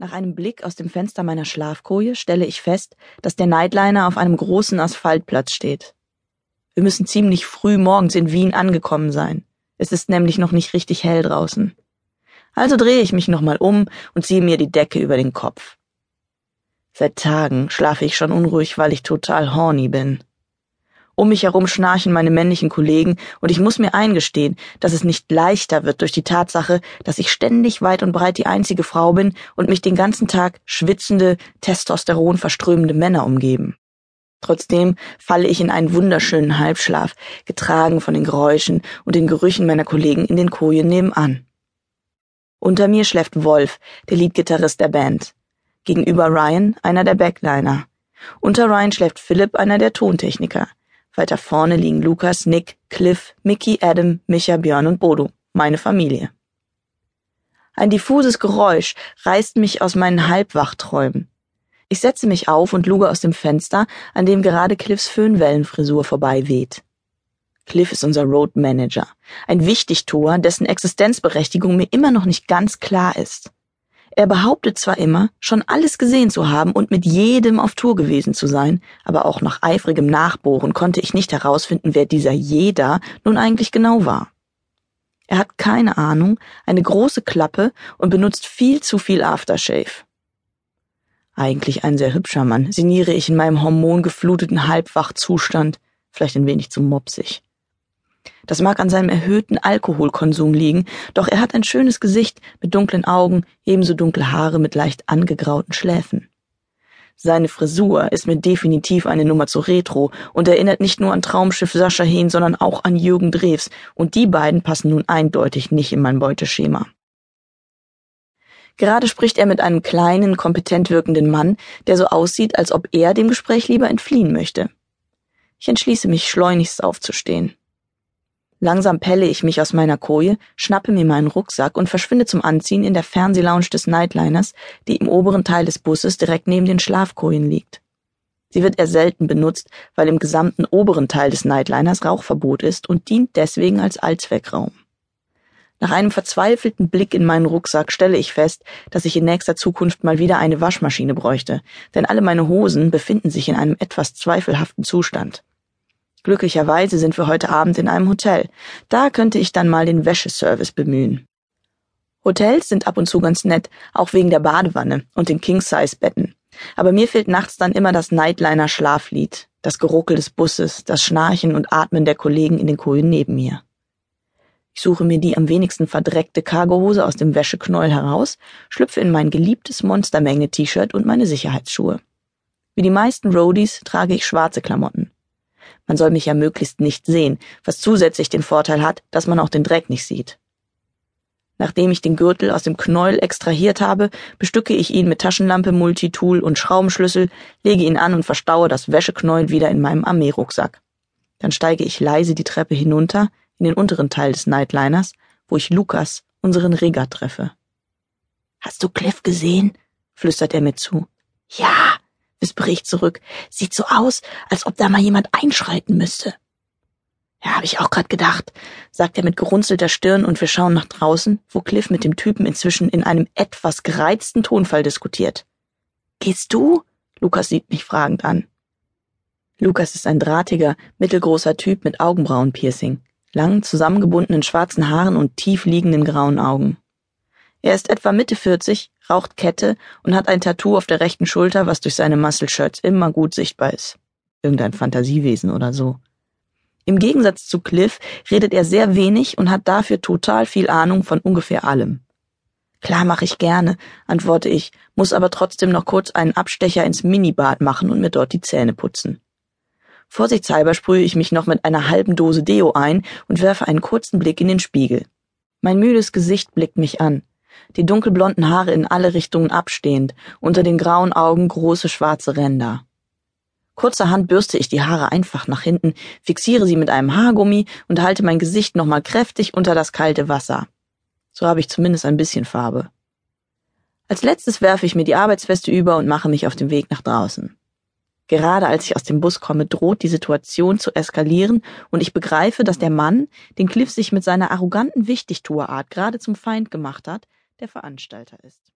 Nach einem Blick aus dem Fenster meiner Schlafkoje stelle ich fest, dass der Nightliner auf einem großen Asphaltplatz steht. Wir müssen ziemlich früh morgens in Wien angekommen sein. Es ist nämlich noch nicht richtig hell draußen. Also drehe ich mich nochmal um und ziehe mir die Decke über den Kopf. Seit Tagen schlafe ich schon unruhig, weil ich total horny bin. Um mich herum schnarchen meine männlichen Kollegen, und ich muss mir eingestehen, dass es nicht leichter wird durch die Tatsache, dass ich ständig weit und breit die einzige Frau bin und mich den ganzen Tag schwitzende, Testosteron verströmende Männer umgeben. Trotzdem falle ich in einen wunderschönen Halbschlaf, getragen von den Geräuschen und den Gerüchen meiner Kollegen in den Kojen nebenan. Unter mir schläft Wolf, der Leadgitarrist der Band. Gegenüber Ryan, einer der Backliner. Unter Ryan schläft Philipp, einer der Tontechniker. Weiter vorne liegen Lukas, Nick, Cliff, Mickey, Adam, Micha, Björn und Bodo, meine Familie. Ein diffuses Geräusch reißt mich aus meinen Halbwachträumen. Ich setze mich auf und luge aus dem Fenster, an dem gerade Cliffs Föhnwellenfrisur vorbei weht. Cliff ist unser Road Manager, ein Wichtigtuer, dessen Existenzberechtigung mir immer noch nicht ganz klar ist. Er behauptet zwar immer, schon alles gesehen zu haben und mit jedem auf Tour gewesen zu sein, aber auch nach eifrigem Nachbohren konnte ich nicht herausfinden, wer dieser jeder nun eigentlich genau war. Er hat keine Ahnung, eine große Klappe und benutzt viel zu viel Aftershave. Eigentlich ein sehr hübscher Mann, sinniere ich in meinem hormongefluteten Halbwachzustand, vielleicht ein wenig zu mopsig. Das mag an seinem erhöhten Alkoholkonsum liegen, doch er hat ein schönes Gesicht mit dunklen Augen, ebenso dunkle Haare mit leicht angegrauten Schläfen. Seine Frisur ist mir definitiv eine Nummer zu Retro und erinnert nicht nur an Traumschiff Sascha Hehn, sondern auch an Jürgen Drews, und die beiden passen nun eindeutig nicht in mein Beuteschema. Gerade spricht er mit einem kleinen, kompetent wirkenden Mann, der so aussieht, als ob er dem Gespräch lieber entfliehen möchte. Ich entschließe mich, schleunigst aufzustehen. Langsam pelle ich mich aus meiner Koje, schnappe mir meinen Rucksack und verschwinde zum Anziehen in der Fernsehlounge des Nightliners, die im oberen Teil des Busses direkt neben den Schlafkojen liegt. Sie wird eher selten benutzt, weil im gesamten oberen Teil des Nightliners Rauchverbot ist und dient deswegen als Allzweckraum. Nach einem verzweifelten Blick in meinen Rucksack stelle ich fest, dass ich in nächster Zukunft mal wieder eine Waschmaschine bräuchte, denn alle meine Hosen befinden sich in einem etwas zweifelhaften Zustand. Glücklicherweise sind wir heute Abend in einem Hotel. Da könnte ich dann mal den Wäscheservice bemühen. Hotels sind ab und zu ganz nett, auch wegen der Badewanne und den King-Size-Betten. Aber mir fehlt nachts dann immer das Nightliner-Schlaflied, das Geruckel des Busses, das Schnarchen und Atmen der Kollegen in den Kojen neben mir. Ich suche mir die am wenigsten verdreckte Cargohose aus dem Wäscheknäuel heraus, schlüpfe in mein geliebtes Monstermenge-T-Shirt und meine Sicherheitsschuhe. Wie die meisten Roadies trage ich schwarze Klamotten. Man soll mich ja möglichst nicht sehen, was zusätzlich den Vorteil hat, dass man auch den Dreck nicht sieht. Nachdem ich den Gürtel aus dem Knäuel extrahiert habe, bestücke ich ihn mit Taschenlampe, Multitool und Schraubenschlüssel, lege ihn an und verstaue das Wäscheknäuel wieder in meinem Armeerucksack. Dann steige ich leise die Treppe hinunter in den unteren Teil des Nightliners, wo ich Lukas, unseren Reger, treffe. Hast du Cliff gesehen? flüstert er mir zu. Ja, wispere ich zurück. Sieht so aus, als ob da mal jemand einschreiten müsste. Ja, habe ich auch grad gedacht, sagt er mit gerunzelter Stirn und wir schauen nach draußen, wo Cliff mit dem Typen inzwischen in einem etwas gereizten Tonfall diskutiert. Gehst du? Lukas sieht mich fragend an. Lukas ist ein drahtiger, mittelgroßer Typ mit Augenbrauenpiercing, langen, zusammengebundenen schwarzen Haaren und tief liegenden grauen Augen. Er ist etwa Mitte 40, raucht Kette und hat ein Tattoo auf der rechten Schulter, was durch seine Muscle Shirts immer gut sichtbar ist. Irgendein Fantasiewesen oder so. Im Gegensatz zu Cliff redet er sehr wenig und hat dafür total viel Ahnung von ungefähr allem. Klar mache ich gerne, antworte ich, muss aber trotzdem noch kurz einen Abstecher ins Minibad machen und mir dort die Zähne putzen. Vorsichtshalber sprühe ich mich noch mit einer halben Dose Deo ein und werfe einen kurzen Blick in den Spiegel. Mein müdes Gesicht blickt mich an die dunkelblonden Haare in alle Richtungen abstehend, unter den grauen Augen große schwarze Ränder. Kurzerhand bürste ich die Haare einfach nach hinten, fixiere sie mit einem Haargummi und halte mein Gesicht nochmal kräftig unter das kalte Wasser. So habe ich zumindest ein bisschen Farbe. Als letztes werfe ich mir die Arbeitsweste über und mache mich auf den Weg nach draußen. Gerade als ich aus dem Bus komme, droht die Situation zu eskalieren und ich begreife, dass der Mann, den Cliff sich mit seiner arroganten Wichtigtuerart gerade zum Feind gemacht hat, der Veranstalter ist.